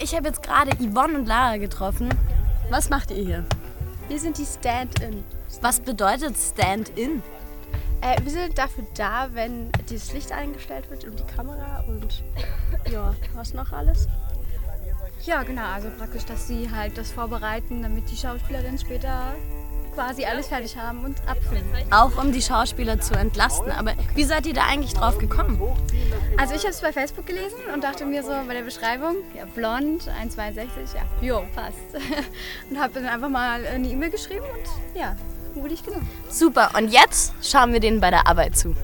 Ich habe jetzt gerade Yvonne und Lara getroffen. Was macht ihr hier? Wir sind die Stand-in. Was bedeutet Stand-in? Äh, wir sind dafür da, wenn dieses Licht eingestellt wird und die Kamera und ja, was noch alles? Ja, genau. Also praktisch, dass sie halt das vorbereiten, damit die Schauspielerinnen später quasi alles fertig haben und abfilmen. Auch um die Schauspieler zu entlasten. Aber wie seid ihr da eigentlich drauf gekommen? Also ich habe es bei Facebook gelesen und dachte mir so bei der Beschreibung, ja, blond, 1,62, ja, jo, passt. und habe dann einfach mal eine E-Mail geschrieben und ja, wurde ich genommen. Super, und jetzt schauen wir denen bei der Arbeit zu.